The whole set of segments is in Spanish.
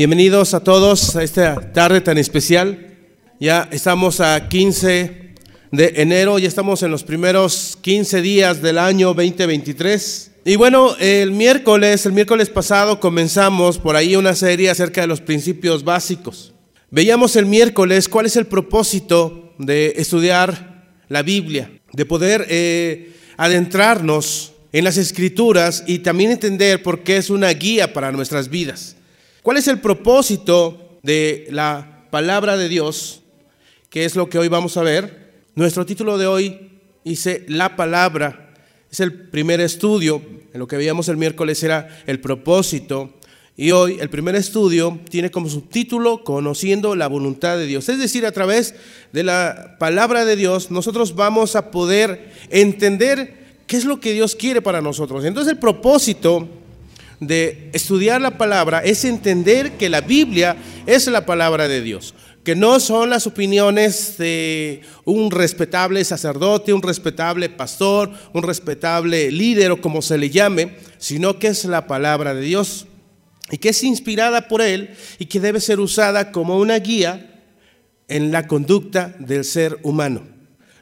Bienvenidos a todos a esta tarde tan especial. Ya estamos a 15 de enero, ya estamos en los primeros 15 días del año 2023. Y bueno, el miércoles, el miércoles pasado comenzamos por ahí una serie acerca de los principios básicos. Veíamos el miércoles cuál es el propósito de estudiar la Biblia, de poder eh, adentrarnos en las escrituras y también entender por qué es una guía para nuestras vidas. ¿Cuál es el propósito de la palabra de Dios? Que es lo que hoy vamos a ver. Nuestro título de hoy dice La palabra. Es el primer estudio. En lo que veíamos el miércoles era el propósito. Y hoy el primer estudio tiene como subtítulo Conociendo la voluntad de Dios. Es decir, a través de la palabra de Dios nosotros vamos a poder entender qué es lo que Dios quiere para nosotros. Entonces el propósito de estudiar la palabra es entender que la Biblia es la palabra de Dios, que no son las opiniones de un respetable sacerdote, un respetable pastor, un respetable líder o como se le llame, sino que es la palabra de Dios y que es inspirada por Él y que debe ser usada como una guía en la conducta del ser humano.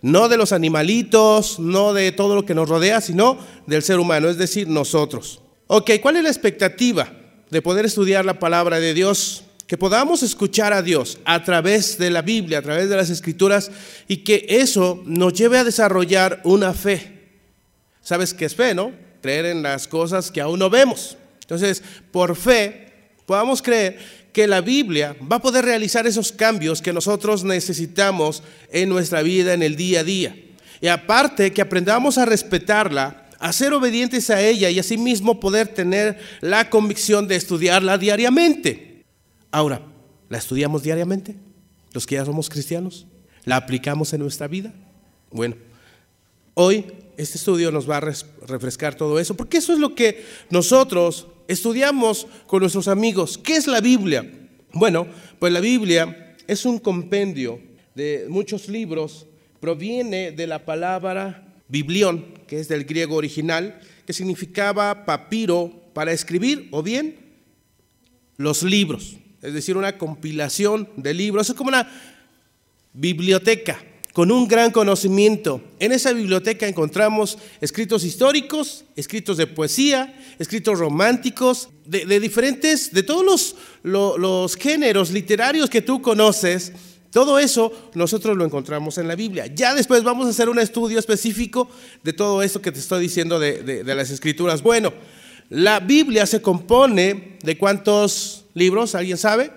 No de los animalitos, no de todo lo que nos rodea, sino del ser humano, es decir, nosotros. Ok, ¿cuál es la expectativa de poder estudiar la palabra de Dios? Que podamos escuchar a Dios a través de la Biblia, a través de las escrituras, y que eso nos lleve a desarrollar una fe. ¿Sabes qué es fe, no? Creer en las cosas que aún no vemos. Entonces, por fe, podamos creer que la Biblia va a poder realizar esos cambios que nosotros necesitamos en nuestra vida, en el día a día. Y aparte, que aprendamos a respetarla a ser obedientes a ella y asimismo poder tener la convicción de estudiarla diariamente. Ahora, ¿la estudiamos diariamente? Los que ya somos cristianos, ¿la aplicamos en nuestra vida? Bueno, hoy este estudio nos va a refrescar todo eso, porque eso es lo que nosotros estudiamos con nuestros amigos. ¿Qué es la Biblia? Bueno, pues la Biblia es un compendio de muchos libros, proviene de la palabra biblión, que es del griego original, que significaba papiro para escribir o bien los libros, es decir, una compilación de libros. Es como una biblioteca con un gran conocimiento. En esa biblioteca encontramos escritos históricos, escritos de poesía, escritos románticos, de, diferentes, de todos los, los géneros literarios que tú conoces todo eso nosotros lo encontramos en la Biblia. Ya después vamos a hacer un estudio específico de todo eso que te estoy diciendo de, las escrituras. Bueno, la Biblia se compone de cuántos libros, ¿alguien sabe?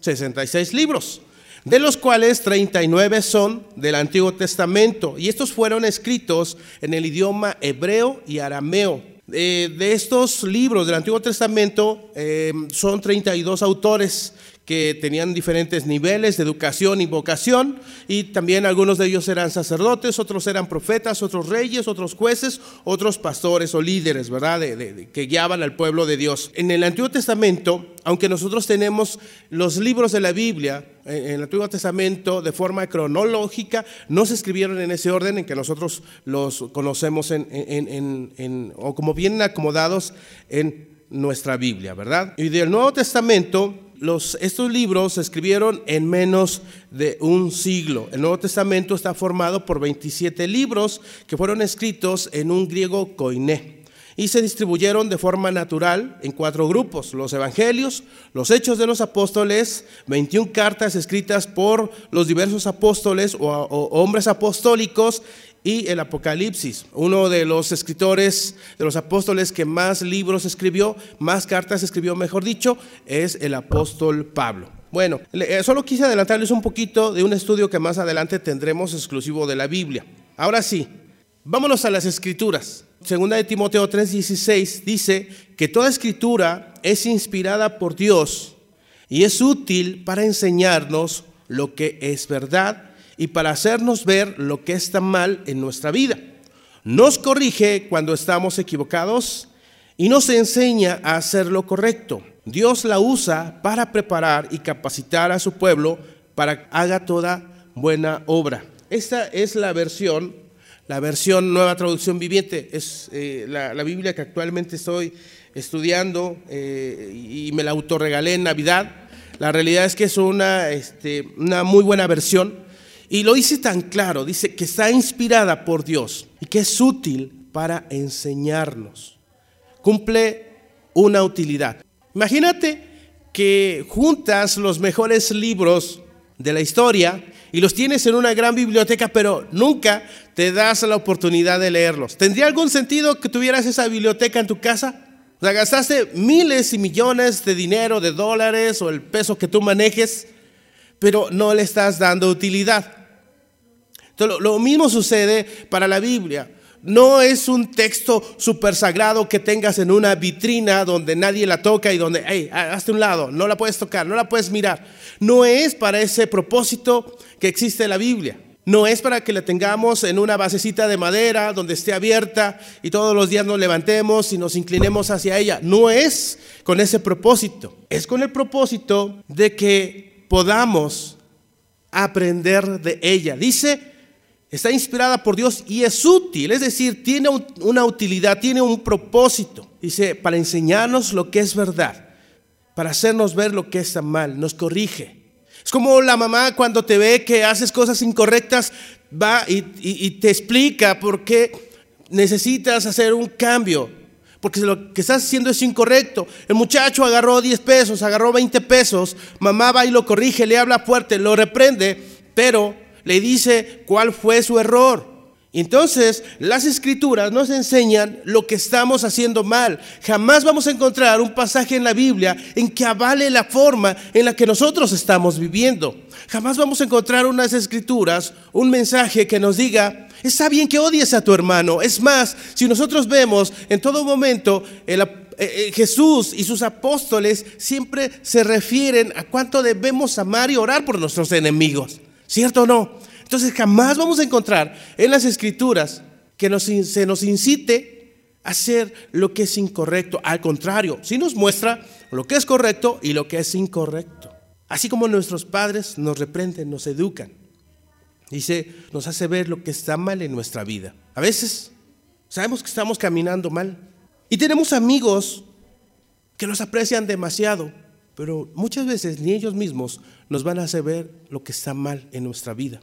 66 libros, de los cuales 39 son del Antiguo Testamento y estos fueron escritos en el idioma hebreo y arameo. Eh, de estos libros del Antiguo Testamento eh, son 32 autores que tenían diferentes niveles de educación y vocación, y también algunos de ellos eran sacerdotes, otros eran profetas, otros reyes, otros jueces, otros pastores o líderes, ¿verdad?, que guiaban al pueblo de Dios. En el Antiguo Testamento, aunque nosotros tenemos los libros de la Biblia, en el Antiguo Testamento de forma cronológica, no se escribieron en ese orden en que nosotros los conocemos o como vienen acomodados en nuestra Biblia, ¿verdad? Y del Nuevo Testamento estos libros se escribieron en menos de un siglo. El Nuevo Testamento está formado por 27 libros que fueron escritos en un griego koiné y se distribuyeron de forma natural en cuatro grupos, los evangelios, los hechos de los apóstoles, 21 cartas escritas por los diversos apóstoles o hombres apostólicos y el Apocalipsis. Uno de los escritores, de los apóstoles que más libros escribió, más cartas escribió, mejor dicho, es el apóstol Pablo. Bueno, eh, solo quise adelantarles un poquito de un estudio que más adelante tendremos exclusivo de la Biblia. Ahora sí, vámonos a las escrituras. Segunda de Timoteo 3:16 dice que toda escritura es inspirada por Dios y es útil para enseñarnos lo que es verdad y para hacernos ver lo que está mal en nuestra vida. Nos corrige cuando estamos equivocados y nos enseña a hacer lo correcto. Dios la usa para preparar y capacitar a su pueblo para que haga toda buena obra. Esta es la versión, la versión nueva traducción viviente, es eh, la, Biblia que actualmente estoy estudiando eh, y me la autorregalé en Navidad. La realidad es que es una, este, una muy buena versión. Y lo dice tan claro, dice que está inspirada por Dios y que es útil para enseñarnos. Cumple una utilidad. Imagínate que juntas los mejores libros de la historia y los tienes en una gran biblioteca, pero nunca te das la oportunidad de leerlos. ¿Tendría algún sentido que tuvieras esa biblioteca en tu casa? O gastaste miles y millones de dinero, de dólares o el peso que tú manejes, pero no le estás dando utilidad. Lo mismo sucede para la Biblia. No es un texto súper sagrado que tengas en una vitrina donde nadie la toca y donde, hey, hazte un lado, no la puedes tocar, no la puedes mirar. No es para ese propósito que existe la Biblia. No es para que la tengamos en una basecita de madera donde esté abierta y todos los días nos levantemos y nos inclinemos hacia ella. No es con ese propósito. Es con el propósito de que podamos aprender de ella. Dice Está inspirada por Dios y es útil, es decir, tiene una utilidad, tiene un propósito. Dice, para enseñarnos lo que es verdad, para hacernos ver lo que está mal, nos corrige. Es como la mamá cuando te ve que haces cosas incorrectas, va y, te explica por qué necesitas hacer un cambio, porque lo que estás haciendo es incorrecto. El muchacho agarró 10 pesos, agarró 20 pesos, mamá va y lo corrige, le habla fuerte, lo reprende, pero le dice cuál fue su error. Entonces, las escrituras nos enseñan lo que estamos haciendo mal. Jamás vamos a encontrar un pasaje en la Biblia en que avale la forma en la que nosotros estamos viviendo. Jamás vamos a encontrar unas escrituras, un mensaje que nos diga, está bien que odies a tu hermano. Es más, si nosotros vemos en todo momento eh, eh, Jesús y sus apóstoles siempre se refieren a cuánto debemos amar y orar por nuestros enemigos. ¿Cierto o no? Entonces jamás vamos a encontrar en las escrituras que se nos incite a hacer lo que es incorrecto. Al contrario, sí nos muestra lo que es correcto y lo que es incorrecto. Así como nuestros padres nos reprenden, nos educan. Dice, nos hace ver lo que está mal en nuestra vida. A veces sabemos que estamos caminando mal. Y tenemos amigos que nos aprecian demasiado pero muchas veces ni ellos mismos nos van a hacer ver lo que está mal en nuestra vida.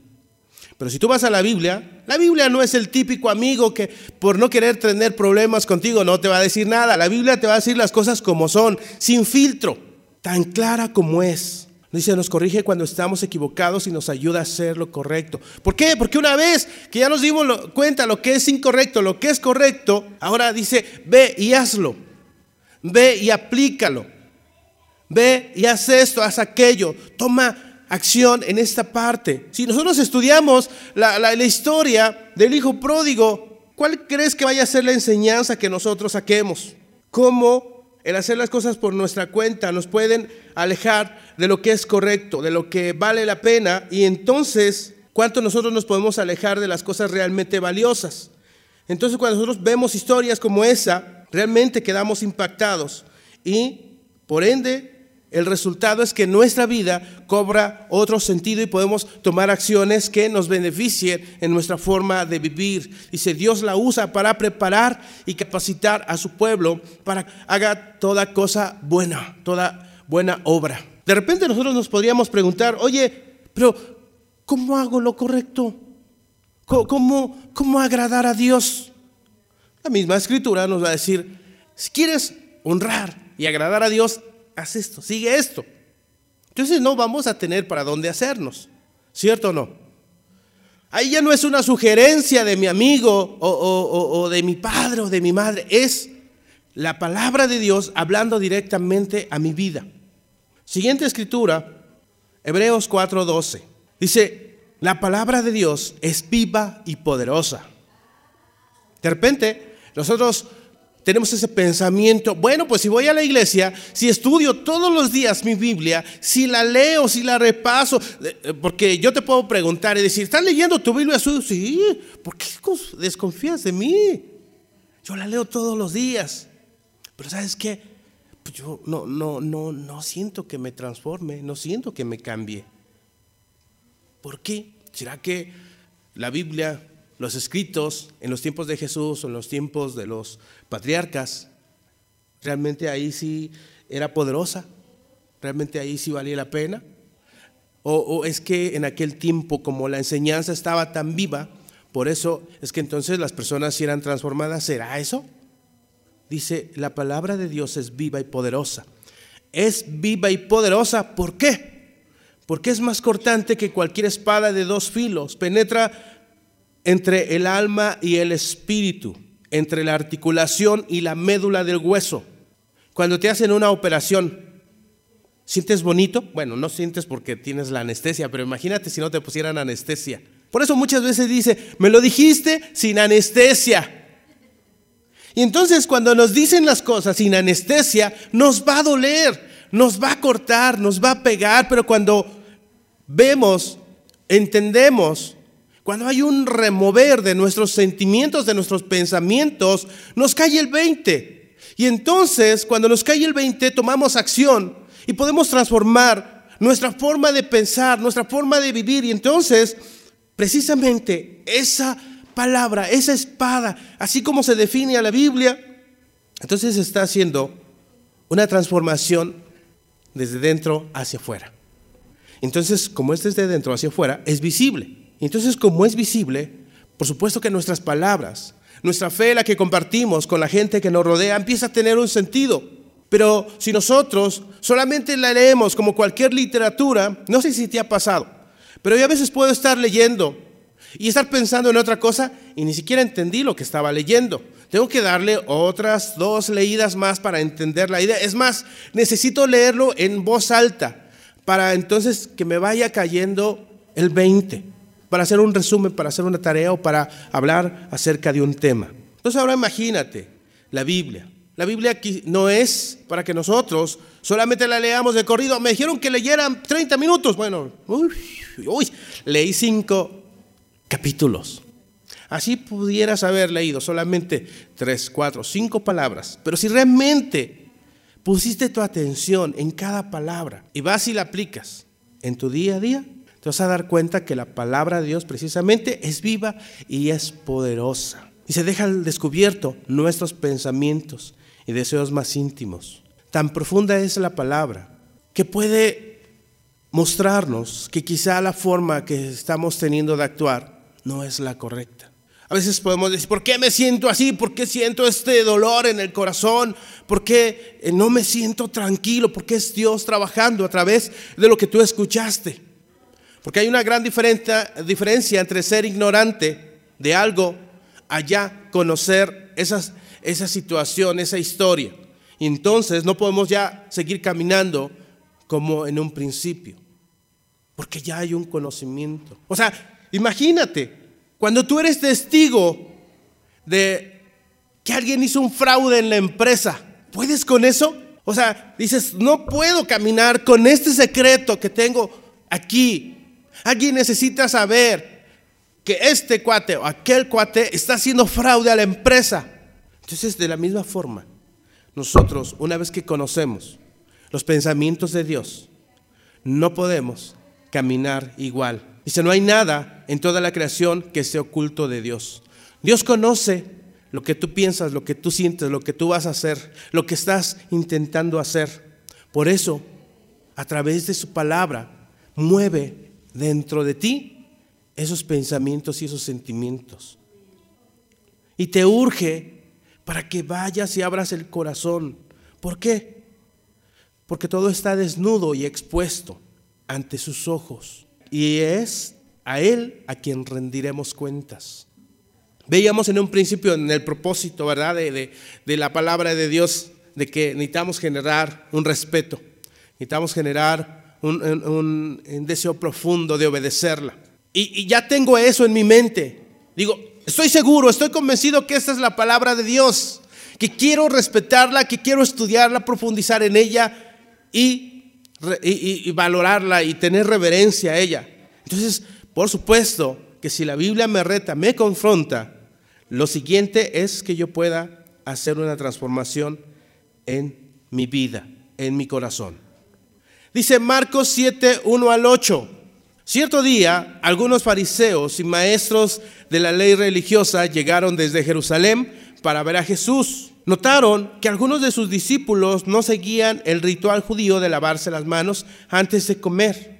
Pero si tú vas a la Biblia, la Biblia no es el típico amigo que por no querer tener problemas contigo no te va a decir nada. La Biblia te va a decir las cosas como son, sin filtro, tan clara como es. Dice, nos corrige cuando estamos equivocados y nos ayuda a hacer lo correcto. ¿Por qué? Porque una vez que ya nos dimos cuenta lo que es incorrecto, lo que es correcto, ahora dice, ve y hazlo. Ve y aplícalo. Ve y haz esto, haz aquello. Toma acción en esta parte. Si nosotros estudiamos la, historia del hijo pródigo, ¿cuál crees que vaya a ser la enseñanza que nosotros saquemos? ¿Cómo el hacer las cosas por nuestra cuenta nos pueden alejar de lo que es correcto, de lo que vale la pena y entonces cuánto nosotros nos podemos alejar de las cosas realmente valiosas. Entonces cuando nosotros vemos historias como esa, realmente quedamos impactados y por ende el resultado es que nuestra vida cobra otro sentido y podemos tomar acciones que nos beneficien en nuestra forma de vivir. Dice, Dios la usa para preparar y capacitar a su pueblo para que haga toda cosa buena, toda buena obra. De repente nosotros nos podríamos preguntar, oye, pero ¿cómo hago lo correcto? ¿Cómo, cómo agradar a Dios? La misma escritura nos va a decir, si quieres honrar y agradar a Dios, haz esto, sigue esto. Entonces no vamos a tener para dónde hacernos, ¿cierto o no? Ahí ya no es una sugerencia de mi amigo o, de mi padre o de mi madre, es la palabra de Dios hablando directamente a mi vida. Siguiente escritura, Hebreos 4:12. Dice, la palabra de Dios es viva y poderosa. De repente, nosotros tenemos ese pensamiento, bueno, pues si voy a la iglesia, si estudio todos los días mi Biblia, si la leo, si la repaso, eh, porque yo te puedo preguntar y decir, ¿estás leyendo tu Biblia? Sí, ¿por qué desconfías de mí? Yo la leo todos los días. Pero ¿sabes qué? Pues yo no, no, no, no siento que me transforme, no siento que me cambie. ¿Por qué? ¿Será que la Biblia los escritos en los tiempos de Jesús o en los tiempos de los patriarcas Realmente ahí sí era poderosa. Realmente ahí sí valía la pena. O, o es que en aquel tiempo, como la enseñanza estaba tan viva, por eso es que entonces las personas sí eran transformadas. ¿Será eso? Dice, la palabra de Dios es viva y poderosa. Es viva y poderosa, ¿por qué? Porque es más cortante que cualquier espada de dos filos. Penetra entre el alma y el espíritu, entre la articulación y la médula del hueso. Cuando te hacen una operación, ¿sientes bonito? Bueno, no sientes porque tienes la anestesia, pero imagínate si no te pusieran anestesia. Por eso muchas veces dice, me lo dijiste sin anestesia. Y entonces cuando nos dicen las cosas sin anestesia, nos va a doler, nos va a cortar, nos va a pegar, pero cuando vemos, entendemos, cuando hay un remover de nuestros sentimientos, de nuestros pensamientos, nos cae el 20. Y entonces cuando nos cae el 20, tomamos acción y podemos transformar nuestra forma de pensar, nuestra forma de vivir. Y entonces, precisamente esa palabra, esa espada, así como se define a la Biblia, entonces está haciendo una transformación desde dentro hacia afuera. Entonces, como es desde dentro hacia afuera, es visible. Entonces, como es visible, por supuesto que nuestras palabras, nuestra fe, la que compartimos con la gente que nos rodea, empieza a tener un sentido. Pero si nosotros solamente la leemos como cualquier literatura, no sé si te ha pasado, pero yo a veces puedo estar leyendo y estar pensando en otra cosa y ni siquiera entendí lo que estaba leyendo. Tengo que darle otras dos leídas más para entender la idea. Es más, necesito leerlo en voz alta para entonces que me vaya cayendo el 20, para hacer un resumen, para hacer una tarea o para hablar acerca de un tema. Entonces ahora imagínate la Biblia. La Biblia aquí no es para que nosotros solamente la leamos de corrido. Me dijeron que leyeran 30 minutos. Bueno, uy, uy, leí 5 capítulos. Así pudieras haber leído solamente tres, cuatro, cinco palabras, pero si realmente pusiste tu atención en cada palabra y vas y la aplicas en tu día a día, te vas a dar cuenta que la palabra de Dios precisamente es viva y es poderosa. Y se deja al descubierto nuestros pensamientos y deseos más íntimos. Tan profunda es la palabra que puede mostrarnos que quizá la forma que estamos teniendo de actuar no es la correcta. A veces podemos decir, ¿por qué me siento así? ¿Por qué siento este dolor en el corazón? ¿Por qué eh, no me siento tranquilo? ¿Por qué es Dios trabajando a través de lo que tú escuchaste? Porque hay una gran diferencia, entre ser ignorante de algo allá conocer esas, esa situación, esa historia. Y entonces no podemos ya seguir caminando como en un principio, porque ya hay un conocimiento. O sea, Imagínate, cuando tú eres testigo de que alguien hizo un fraude en la empresa, ¿puedes con eso? O sea, dices, no puedo caminar con este secreto que tengo aquí. Alguien necesita saber que este cuate o aquel cuate está haciendo fraude a la empresa. Entonces, de la misma forma, nosotros, una vez que conocemos los pensamientos de Dios, no podemos caminar igual Dice, no hay nada en toda la creación que esté oculto de Dios. Dios conoce lo que tú piensas, lo que tú sientes, lo que tú vas a hacer, lo que estás intentando hacer. Por eso, a través de su palabra, mueve dentro de ti esos pensamientos y esos sentimientos. Y te urge para que vayas y abras el corazón. ¿Por qué? Porque todo está desnudo y expuesto ante sus ojos y es a Él a quien rendiremos cuentas. Veíamos en un principio en el propósito, ¿verdad?, de, la palabra de Dios, de que necesitamos generar un respeto, necesitamos generar un, deseo profundo de obedecerla. Y, ya tengo eso en mi mente. Digo, estoy seguro, estoy convencido que esta es la palabra de Dios, que quiero respetarla, que quiero estudiarla, profundizar en ella y, valorarla y tener reverencia a ella. Entonces, por supuesto que si la Biblia me reta, me confronta, lo siguiente es que yo pueda hacer una transformación en mi vida, en mi corazón. Dice Marcos 7, 1 al 8. Cierto día, algunos fariseos y maestros de la ley religiosa llegaron desde Jerusalén para ver a Jesús notaron que algunos de sus discípulos no seguían el ritual judío de lavarse las manos antes de comer.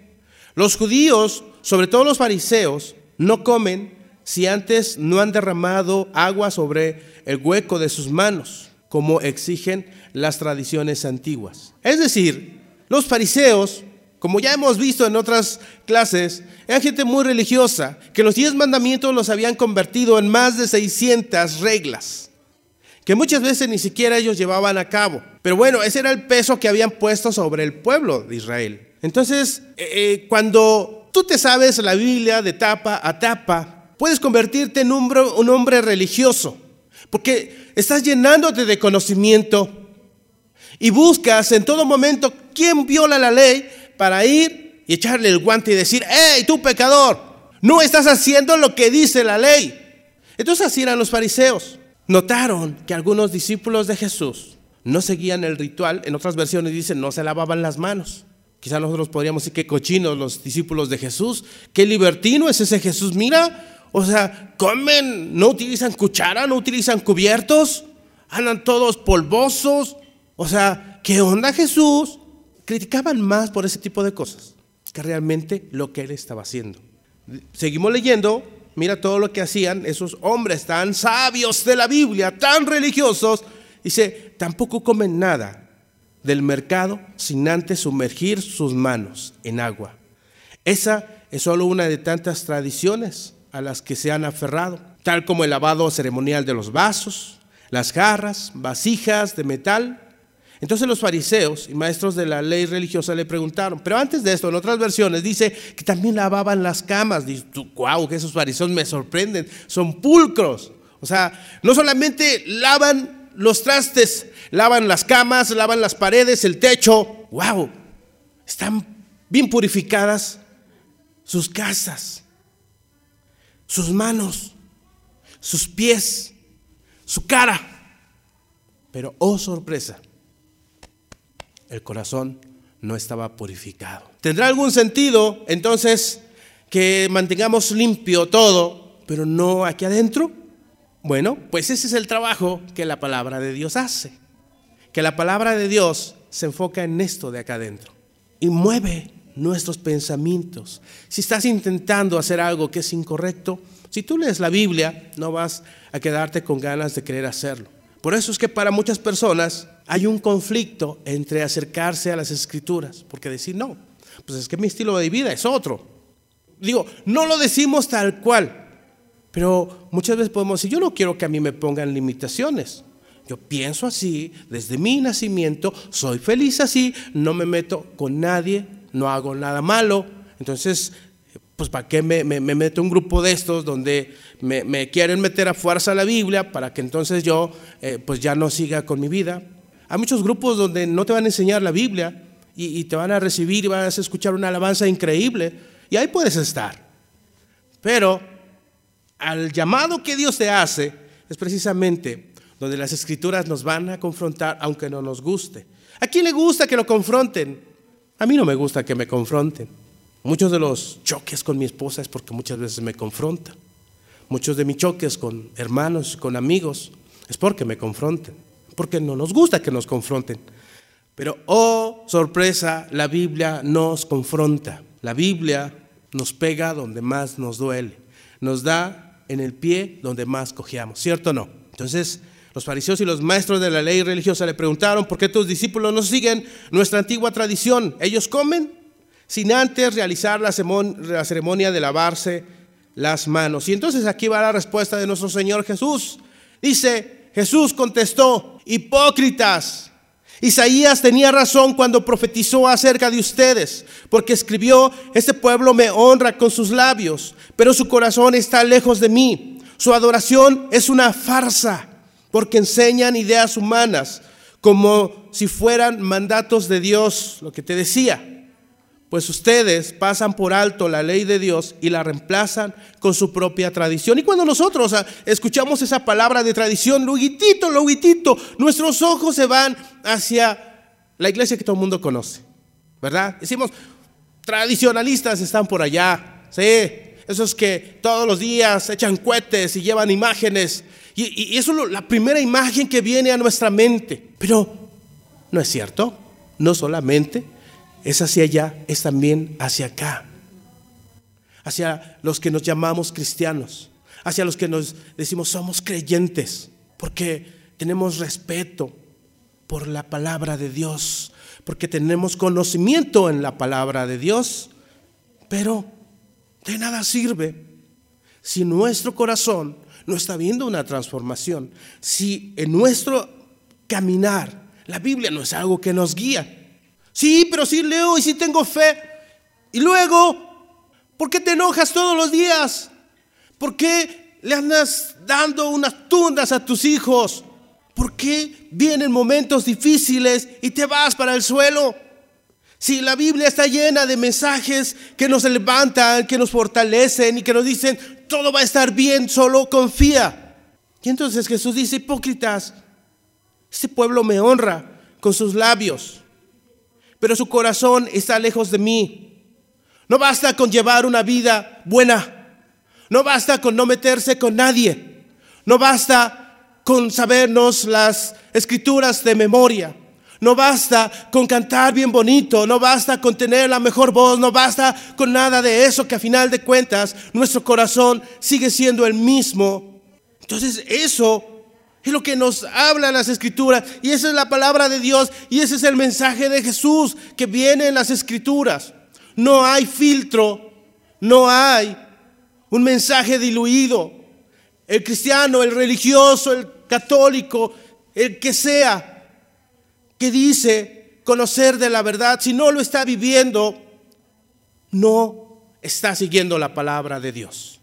Los judíos, sobre todo los fariseos, no comen si antes no han derramado agua sobre el hueco de sus manos, como exigen las tradiciones antiguas. Es decir, los fariseos, como ya hemos visto en otras clases, eran gente muy religiosa, que los diez mandamientos los habían convertido en más de 600 reglas, que muchas veces ni siquiera ellos llevaban a cabo. Pero bueno, ese era el peso que habían puesto sobre el pueblo de Israel. Entonces, eh, eh, cuando tú te sabes la Biblia de tapa a tapa, puedes convertirte en un, un hombre religioso, porque estás llenándote de conocimiento y buscas en todo momento quién viola la ley para ir y echarle el guante y decir, hey, tú pecador, no estás haciendo lo que dice la ley. Entonces así eran los fariseos. Notaron que algunos discípulos de Jesús no seguían el ritual, en otras versiones dicen no se lavaban las manos. Quizá nosotros podríamos decir que cochinos los discípulos de Jesús, qué libertino es ese Jesús. Mira, o sea, comen, no utilizan cuchara, no utilizan cubiertos, andan todos polvosos. O sea, ¿qué onda Jesús? Criticaban más por ese tipo de cosas que realmente lo que él estaba haciendo. Seguimos leyendo, mira todo lo que hacían esos hombres tan sabios de la Biblia, tan religiosos. Dice, tampoco comen nada del mercado sin antes sumergir sus manos en agua. Esa es solo una de tantas tradiciones a las que se han aferrado, tal como el lavado ceremonial de los vasos, las jarras, vasijas de metal. Entonces los fariseos y maestros de la ley religiosa le preguntaron, pero antes de esto, en otras versiones dice que también lavaban las camas. Dice, wow, que esos fariseos me sorprenden, son pulcros. O sea, no solamente lavan los trastes, lavan las camas, lavan las paredes, el techo. ¡Wow! Están bien purificadas sus casas, sus manos, sus pies, su cara. Pero, oh sorpresa, el corazón no estaba purificado. ¿Tendrá algún sentido entonces que mantengamos limpio todo, pero no aquí adentro? Bueno, pues ese es el trabajo que la palabra de Dios hace que la palabra de Dios se enfoca en esto de acá adentro y mueve nuestros pensamientos. Si estás intentando hacer algo que es incorrecto, si tú lees la Biblia, no vas a quedarte con ganas de querer hacerlo. Por eso es que para muchas personas hay un conflicto entre acercarse a las escrituras, porque decir, no, pues es que mi estilo de vida es otro. Digo, no lo decimos tal cual, pero muchas veces podemos decir, yo no quiero que a mí me pongan limitaciones. Yo pienso así, desde mi nacimiento, soy feliz así, no me meto con nadie, no hago nada malo. Entonces, pues ¿para qué me, meto en un grupo de estos donde me, quieren meter a fuerza la Biblia para que entonces yo eh, pues ya no siga con mi vida? Hay muchos grupos donde no te van a enseñar la Biblia y, y te van a recibir y vas a escuchar una alabanza increíble y ahí puedes estar. Pero al llamado que Dios te hace es precisamente donde las escrituras nos van a confrontar aunque no nos guste. ¿A quién le gusta que lo confronten? A mí no me gusta que me confronten. Muchos de los choques con mi esposa es porque muchas veces me confronta. Muchos de mis choques con hermanos, con amigos, es porque me confronten. Porque no nos gusta que nos confronten. Pero, oh, sorpresa, la Biblia nos confronta. La Biblia nos pega donde más nos duele. Nos da en el pie donde más cojeamos. ¿Cierto o no? Entonces, los fariseos y los maestros de la ley religiosa le preguntaron, ¿por qué tus discípulos no siguen nuestra antigua tradición? Ellos comen sin antes realizar la ceremonia de lavarse las manos. Y entonces aquí va la respuesta de nuestro Señor Jesús. Dice, Jesús contestó, hipócritas. Isaías tenía razón cuando profetizó acerca de ustedes, porque escribió, este pueblo me honra con sus labios, pero su corazón está lejos de mí. Su adoración es una farsa porque enseñan ideas humanas como si fueran mandatos de Dios, lo que te decía. Pues ustedes pasan por alto la ley de Dios y la reemplazan con su propia tradición. Y cuando nosotros ah, escuchamos esa palabra de tradición, luguitito, luguitito, nuestros ojos se van hacia la iglesia que todo el mundo conoce, ¿verdad? Decimos, tradicionalistas están por allá, sí, esos que todos los días echan cohetes y llevan imágenes. Y, y eso es la primera imagen que viene a nuestra mente. Pero no es cierto, no solamente es hacia allá, es también hacia acá. Hacia los que nos llamamos cristianos, hacia los que nos decimos somos creyentes, porque tenemos respeto por la palabra de Dios, porque tenemos conocimiento en la palabra de Dios, pero de nada sirve si nuestro corazón no está viendo una transformación, si en nuestro caminar la Biblia no es algo que nos guía. Sí, pero sí leo y sí tengo fe. Y luego, ¿por qué te enojas todos los días? ¿Por qué le andas dando unas tundas a tus hijos? ¿Por qué vienen momentos difíciles y te vas para el suelo? Si la Biblia está llena de mensajes que nos levantan, que nos fortalecen y que nos dicen, todo va a estar bien, solo confía. Y entonces Jesús dice, hipócritas, este pueblo me honra con sus labios, pero su corazón está lejos de mí. No basta con llevar una vida buena, no basta con no meterse con nadie, no basta con sabernos las escrituras de memoria. No basta con cantar bien bonito, no basta con tener la mejor voz, no basta con nada de eso que a final de cuentas nuestro corazón sigue siendo el mismo. Entonces eso es lo que nos habla las escrituras y esa es la palabra de Dios y ese es el mensaje de Jesús que viene en las escrituras. No hay filtro, no hay un mensaje diluido. El cristiano, el religioso, el católico, el que sea, que dice conocer de la verdad, si no lo está viviendo, no está siguiendo la palabra de Dios.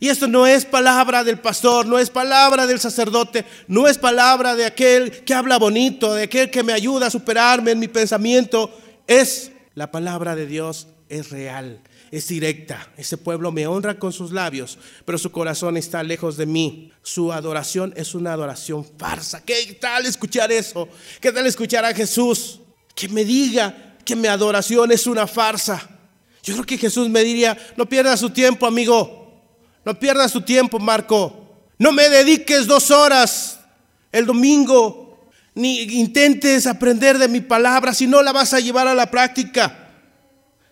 Y esto no es palabra del pastor, no es palabra del sacerdote, no es palabra de aquel que habla bonito, de aquel que me ayuda a superarme en mi pensamiento. Es la palabra de Dios, es real es directa. Ese pueblo me honra con sus labios, pero su corazón está lejos de mí. Su adoración es una adoración farsa. ¿Qué tal escuchar eso? ¿Qué tal escuchar a Jesús que me diga que mi adoración es una farsa? Yo creo que Jesús me diría, no pierdas su tiempo, amigo. No pierdas su tiempo, Marco. No me dediques dos horas el domingo, ni intentes aprender de mi palabra si no la vas a llevar a la práctica.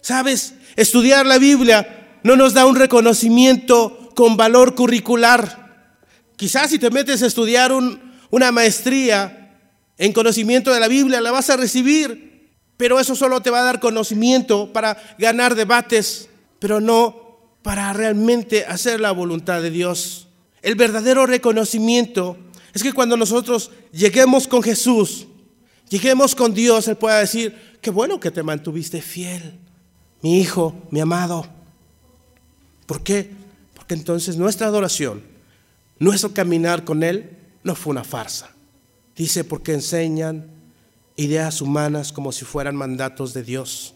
¿Sabes? Estudiar la Biblia no nos da un reconocimiento con valor curricular. Quizás si te metes a estudiar una maestría en conocimiento de la Biblia, la vas a recibir, pero eso solo te va a dar conocimiento para ganar debates, pero no para realmente hacer la voluntad de Dios. El verdadero reconocimiento es que cuando nosotros lleguemos con Jesús, lleguemos con Dios, Él pueda decir, qué bueno que te mantuviste fiel mi hijo, mi amado. ¿Por qué? Porque entonces nuestra adoración, nuestro caminar con Él, no fue una farsa. Dice, porque enseñan ideas humanas como si fueran mandatos de Dios.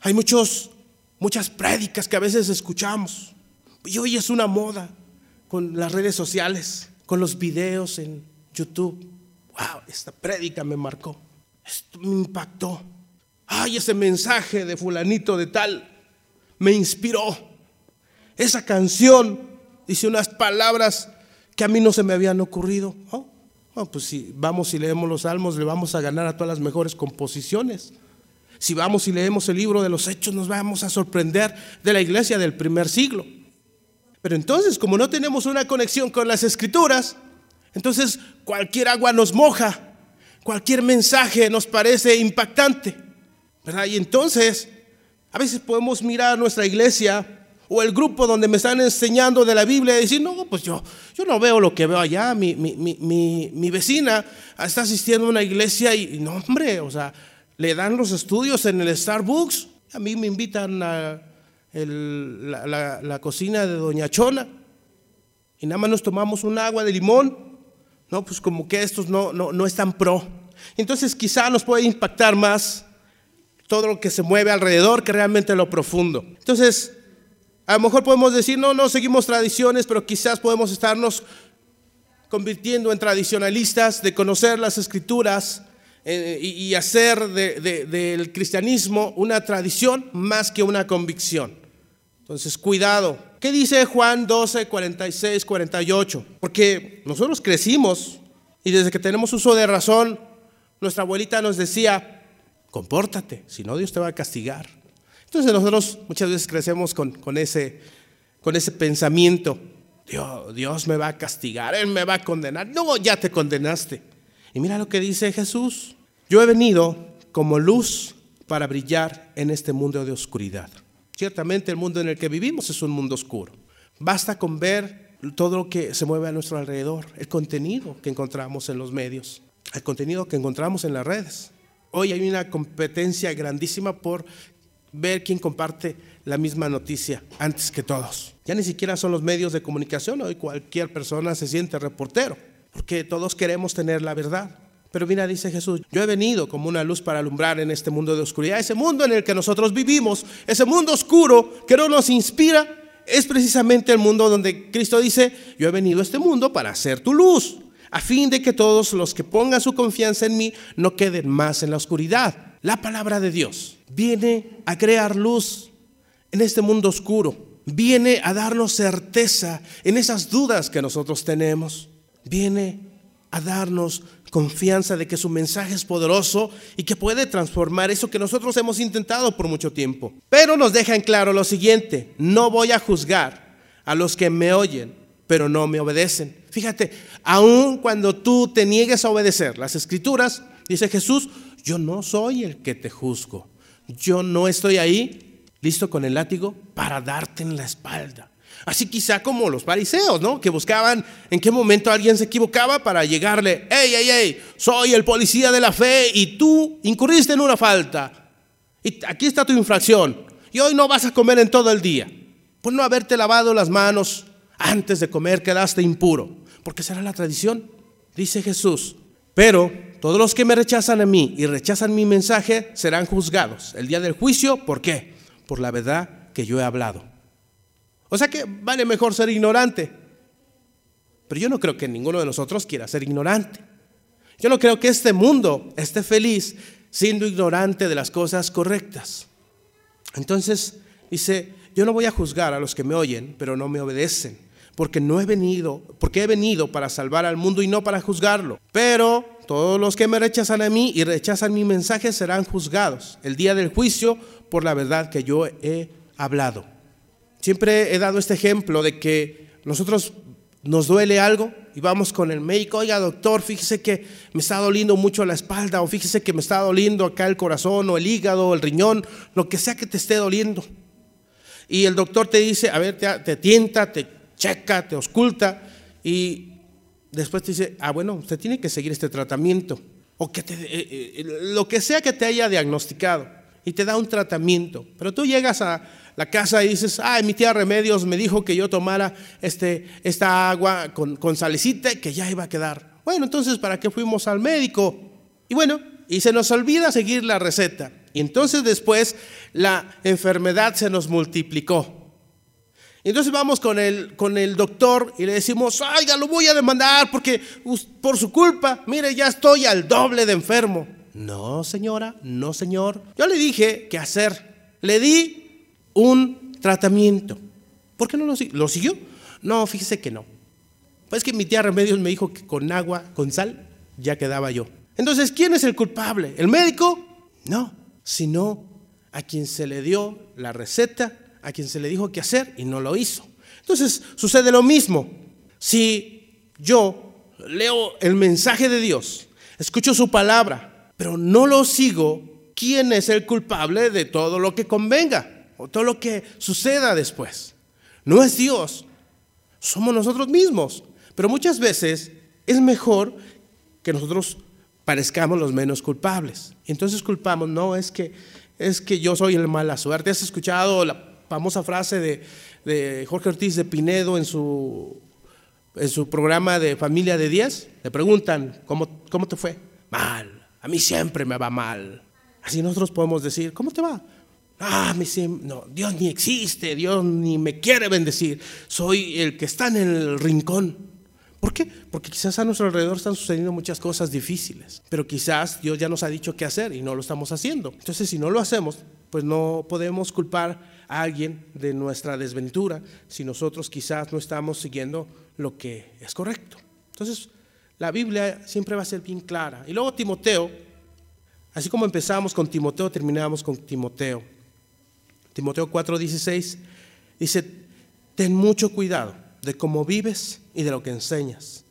Hay muchos, muchas prédicas que a veces escuchamos. Y hoy es una moda con las redes sociales, con los videos en YouTube. Wow, esta prédica me marcó. Esto me impactó ay, ese mensaje de fulanito de tal me inspiró. Esa canción dice unas palabras que a mí no se me habían ocurrido. Oh, oh, pues si vamos y leemos los salmos, le vamos a ganar a todas las mejores composiciones. Si vamos y leemos el libro de los hechos, nos vamos a sorprender de la iglesia del primer siglo. Pero entonces, como no tenemos una conexión con las escrituras, entonces cualquier agua nos moja, cualquier mensaje nos parece impactante. Y entonces, a veces podemos mirar nuestra iglesia o el grupo donde me están enseñando de la Biblia y decir, no, pues yo, yo no veo lo que veo allá. Mi, mi, vecina está asistiendo a una iglesia y, no, hombre, o sea, le dan los estudios en el Starbucks. A mí me invitan a la, la, cocina de Doña Chona y nada más nos tomamos un agua de limón. No, pues como que estos no, no, no están pro. Entonces quizá nos puede impactar más todo lo que se mueve alrededor que realmente lo profundo. Entonces, a lo mejor podemos decir, no, no seguimos tradiciones, pero quizás podemos estarnos convirtiendo en tradicionalistas de conocer las escrituras eh, y, hacer del cristianismo una tradición más que una convicción. Entonces, cuidado. ¿Qué dice Juan 12, 46, 48? Porque nosotros crecimos y desde que tenemos uso de razón, nuestra abuelita nos decía, compórtate, si no Dios te va a castigar. Entonces nosotros muchas veces crecemos con, con ese, con ese pensamiento, Dios, Dios me va a castigar, Él me va a condenar. No, ya te condenaste. Y mira lo que dice Jesús, yo he venido como luz para brillar en este mundo de oscuridad. Ciertamente el mundo en el que vivimos es un mundo oscuro. Basta con ver todo lo que se mueve a nuestro alrededor, el contenido que encontramos en los medios, el contenido que encontramos en las redes. Hoy hay una competencia grandísima por ver quién comparte la misma noticia antes que todos. Ya ni siquiera son los medios de comunicación, hoy cualquier persona se siente reportero, porque todos queremos tener la verdad. Pero mira, dice Jesús, yo he venido como una luz para alumbrar en este mundo de oscuridad, ese mundo en el que nosotros vivimos, ese mundo oscuro que no nos inspira, es precisamente el mundo donde Cristo dice, yo he venido a este mundo para hacer tu luz, a fin de que todos los que pongan su confianza en mí no queden más en la oscuridad. La palabra de Dios viene a crear luz en este mundo oscuro, viene a darnos certeza en esas dudas que nosotros tenemos, viene a darnos confianza de que su mensaje es poderoso y que puede transformar eso que nosotros hemos intentado por mucho tiempo. Pero nos deja en claro lo siguiente, no voy a juzgar a los que me oyen, pero no me obedecen. Fíjate, aun cuando tú te niegues a obedecer las escrituras, dice Jesús, yo no soy el que te juzgo. Yo no estoy ahí listo con el látigo para darte en la espalda. Así quizá como los fariseos, ¿no? Que buscaban en qué momento alguien se equivocaba para llegarle, hey, hey, hey, soy el policía de la fe y tú incurriste en una falta. Y aquí está tu infracción. Y hoy no vas a comer en todo el día. Por no haberte lavado las manos antes de comer quedaste impuro. Porque será la tradición, dice Jesús. Pero todos los que me rechazan a mí y rechazan mi mensaje serán juzgados. El día del juicio, ¿por qué? Por la verdad que yo he hablado. O sea que vale mejor ser ignorante. Pero yo no creo que ninguno de nosotros quiera ser ignorante. Yo no creo que este mundo esté feliz siendo ignorante de las cosas correctas. Entonces dice, yo no voy a juzgar a los que me oyen, pero no me obedecen, porque no he venido, porque he venido para salvar al mundo y no para juzgarlo. Pero todos los que me rechazan a mí y rechazan mi mensaje serán juzgados el día del juicio por la verdad que yo he hablado. Siempre he dado este ejemplo de que nosotros nos duele algo y vamos con el médico, oiga doctor, fíjese que me está doliendo mucho la espalda o fíjese que me está doliendo acá el corazón o el hígado o el riñón, lo que sea que te esté doliendo. Y el doctor te dice, a ver, te, tienta, te checa, te osculta y después te dice, ah, bueno, usted tiene que seguir este tratamiento o que te, eh, eh, lo que sea que te haya diagnosticado y te da un tratamiento. Pero tú llegas a, la casa y dices, ay, mi tía Remedios me dijo que yo tomara este, esta agua con, con que ya iba a quedar. Bueno, entonces, ¿para qué fuimos al médico? Y bueno, y se nos olvida seguir la receta. Y entonces después la enfermedad se nos multiplicó. Entonces vamos con el, con el doctor y le decimos, oiga, lo voy a demandar porque por su culpa, mire, ya estoy al doble de enfermo. No, señora, no, señor. Yo le dije qué hacer. Le di un tratamiento. ¿Por qué no lo, lo siguió? No, fíjese que no. Pues que mi tía Remedios me dijo que con agua, con sal, ya quedaba yo. Entonces, ¿quién es el culpable? ¿El médico? No, sino a quien se le dio la receta, a quien se le dijo qué hacer y no lo hizo. Entonces, sucede lo mismo. Si yo leo el mensaje de Dios, escucho su palabra, pero no lo sigo, ¿quién es el culpable de todo lo que convenga? O todo lo que suceda después. No es Dios, somos nosotros mismos. Pero muchas veces es mejor que nosotros parezcamos los menos culpables. Entonces culpamos, no es que es que yo soy el mala suerte. ¿Has escuchado la famosa frase de, de Jorge Ortiz de Pinedo en su, en su programa de Familia de Díaz? Le preguntan, ¿cómo, ¿cómo te fue? Mal, a mí siempre me va mal. Así nosotros podemos decir, ¿cómo te va? Ah, me no, Dios ni existe, Dios ni me quiere bendecir. Soy el que está en el rincón. ¿Por qué? Porque quizás a nuestro alrededor están sucediendo muchas cosas difíciles, pero quizás Dios ya nos ha dicho qué hacer y no lo estamos haciendo. Entonces, si no lo hacemos, pues no podemos culpar a alguien de nuestra desventura si nosotros quizás no estamos siguiendo lo que es correcto. Entonces, la Biblia siempre va a ser bien clara. Y luego Timoteo, así como empezamos con Timoteo, terminamos con Timoteo. Timoteo 4:16 dice, ten mucho cuidado de cómo vives y de lo que enseñas.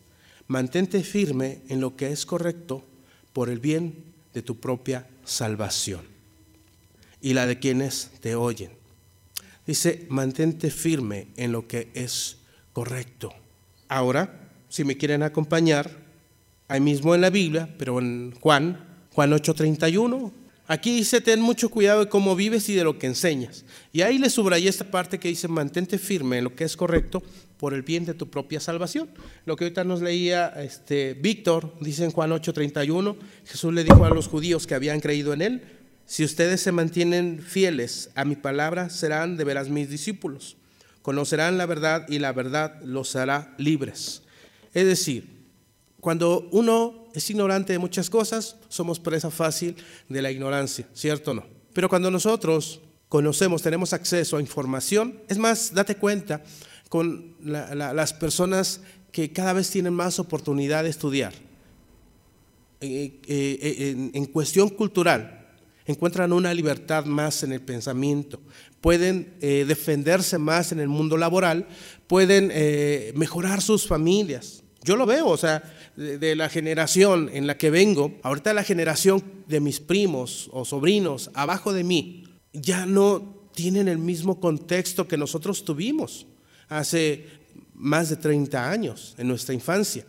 Mantente firme en lo que es correcto por el bien de tu propia salvación y la de quienes te oyen. Dice, mantente firme en lo que es correcto. Ahora, si me quieren acompañar, ahí mismo en la Biblia, pero en Juan, Juan 8:31, aquí dice, ten mucho cuidado de cómo vives y de lo que enseñas. Y ahí le subrayé esta parte que dice, mantente firme en lo que es correcto por el bien de tu propia salvación. Lo que ahorita nos leía este, Víctor, dice en Juan 8:31, Jesús le dijo a los judíos que habían creído en él, si ustedes se mantienen fieles a mi palabra, serán de veras mis discípulos. Conocerán la verdad y la verdad los hará libres. Es decir, cuando uno es ignorante de muchas cosas, somos presa fácil de la ignorancia, ¿cierto o no? Pero cuando nosotros conocemos, tenemos acceso a información, es más, date cuenta con las personas que cada vez tienen más oportunidad de estudiar. Eh, eh, en, cuestión cultural, encuentran una libertad más en el pensamiento, pueden eh, defenderse más en el mundo laboral, pueden mejorar sus familias. Yo lo veo, o sea, de, la generación en la que vengo, ahorita la generación de mis primos o sobrinos abajo de mí, ya no tienen el mismo contexto que nosotros tuvimos hace más de 30 años, en nuestra infancia.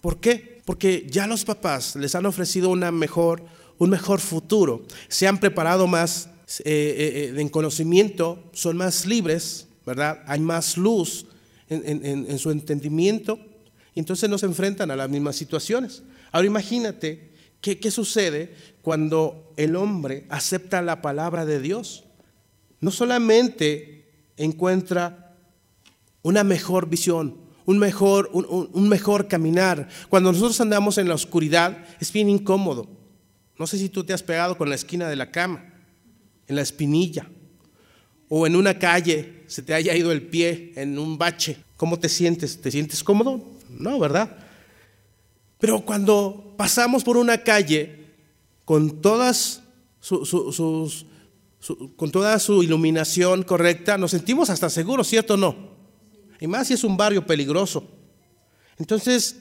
¿Por qué? Porque ya los papás les han ofrecido una mejor, un mejor futuro, se han preparado más eh, eh, eh, en conocimiento, son más libres, ¿verdad? Hay más luz en, su entendimiento, entonces no se enfrentan a las mismas situaciones. Ahora imagínate qué, sucede cuando el hombre acepta la palabra de Dios. No solamente encuentra una mejor visión, un mejor, mejor caminar. Cuando nosotros andamos en la oscuridad es bien incómodo. No sé si tú te has pegado con la esquina de la cama, en la espinilla, o en una calle se te haya ido el pie en un bache. ¿Cómo te sientes? ¿Te sientes cómodo? No, ¿verdad? Pero cuando pasamos por una calle con todas sus, con toda su iluminación correcta, nos sentimos hasta seguros, ¿cierto o no? Y más si es un barrio peligroso. Entonces,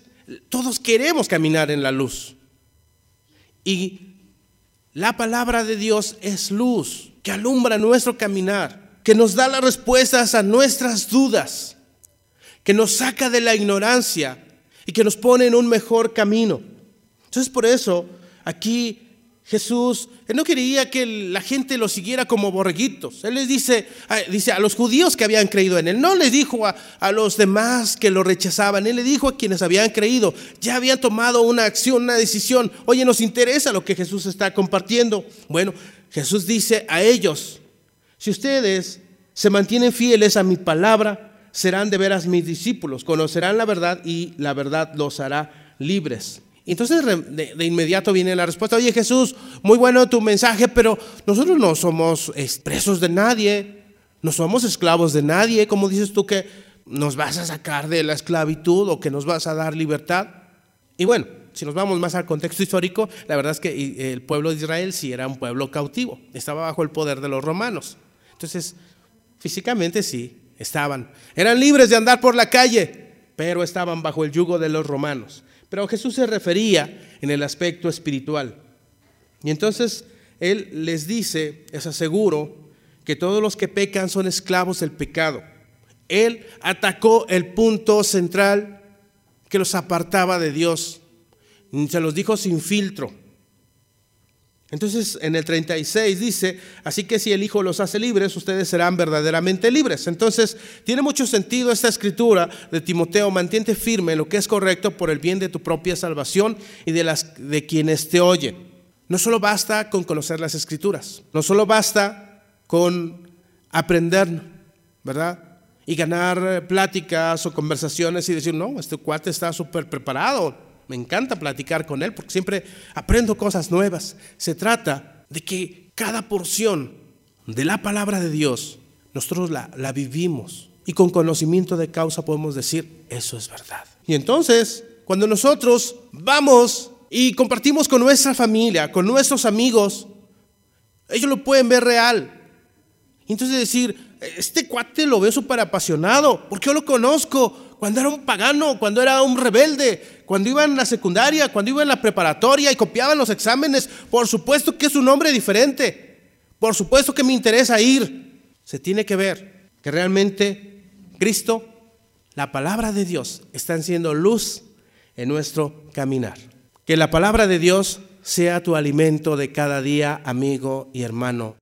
todos queremos caminar en la luz. Y la palabra de Dios es luz que alumbra nuestro caminar, que nos da las respuestas a nuestras dudas, que nos saca de la ignorancia y que nos pone en un mejor camino. Entonces, por eso, aquí Jesús él no quería que la gente lo siguiera como borreguitos. Él les dice, dice a los judíos que habían creído en él, no les dijo a, a, los demás que lo rechazaban, él le dijo a quienes habían creído, ya habían tomado una acción, una decisión, oye, nos interesa lo que Jesús está compartiendo. Bueno, Jesús dice a ellos, si ustedes se mantienen fieles a mi palabra, serán de veras mis discípulos, conocerán la verdad y la verdad los hará libres. Entonces de, inmediato viene la respuesta, oye Jesús, muy bueno tu mensaje, pero nosotros no somos presos de nadie, no somos esclavos de nadie, ¿cómo dices tú que nos vas a sacar de la esclavitud o que nos vas a dar libertad? Y bueno, si nos vamos más al contexto histórico, la verdad es que el pueblo de Israel sí era un pueblo cautivo, estaba bajo el poder de los romanos. Entonces, físicamente sí, estaban. Eran libres de andar por la calle, pero estaban bajo el yugo de los romanos. Pero Jesús se refería en el aspecto espiritual. Y entonces Él les dice, les aseguro, que todos los que pecan son esclavos del pecado. Él atacó el punto central que los apartaba de Dios. Se los dijo sin filtro. Entonces en el 36 dice, así que si el Hijo los hace libres, ustedes serán verdaderamente libres. Entonces tiene mucho sentido esta escritura de Timoteo, mantente firme en lo que es correcto por el bien de tu propia salvación y de, las, de quienes te oyen. No solo basta con conocer las escrituras, no solo basta con aprender, ¿verdad? Y ganar pláticas o conversaciones y decir, no, este cuate está súper preparado, me encanta platicar con él porque siempre aprendo cosas nuevas. Se trata de que cada porción de la palabra de Dios, nosotros la, vivimos y con conocimiento de causa podemos decir, eso es verdad. Y entonces, cuando nosotros vamos y compartimos con nuestra familia, con nuestros amigos, ellos lo pueden ver real. Entonces decir, este cuate lo veo súper apasionado, porque yo lo conozco cuando era un pagano, cuando era un rebelde, cuando iba en la secundaria, cuando iba en la preparatoria y copiaban los exámenes. Por supuesto que es un hombre diferente. Por supuesto que me interesa ir. Se tiene que ver que realmente Cristo, la palabra de Dios, está siendo luz en nuestro caminar. Que la palabra de Dios sea tu alimento de cada día, amigo y hermano.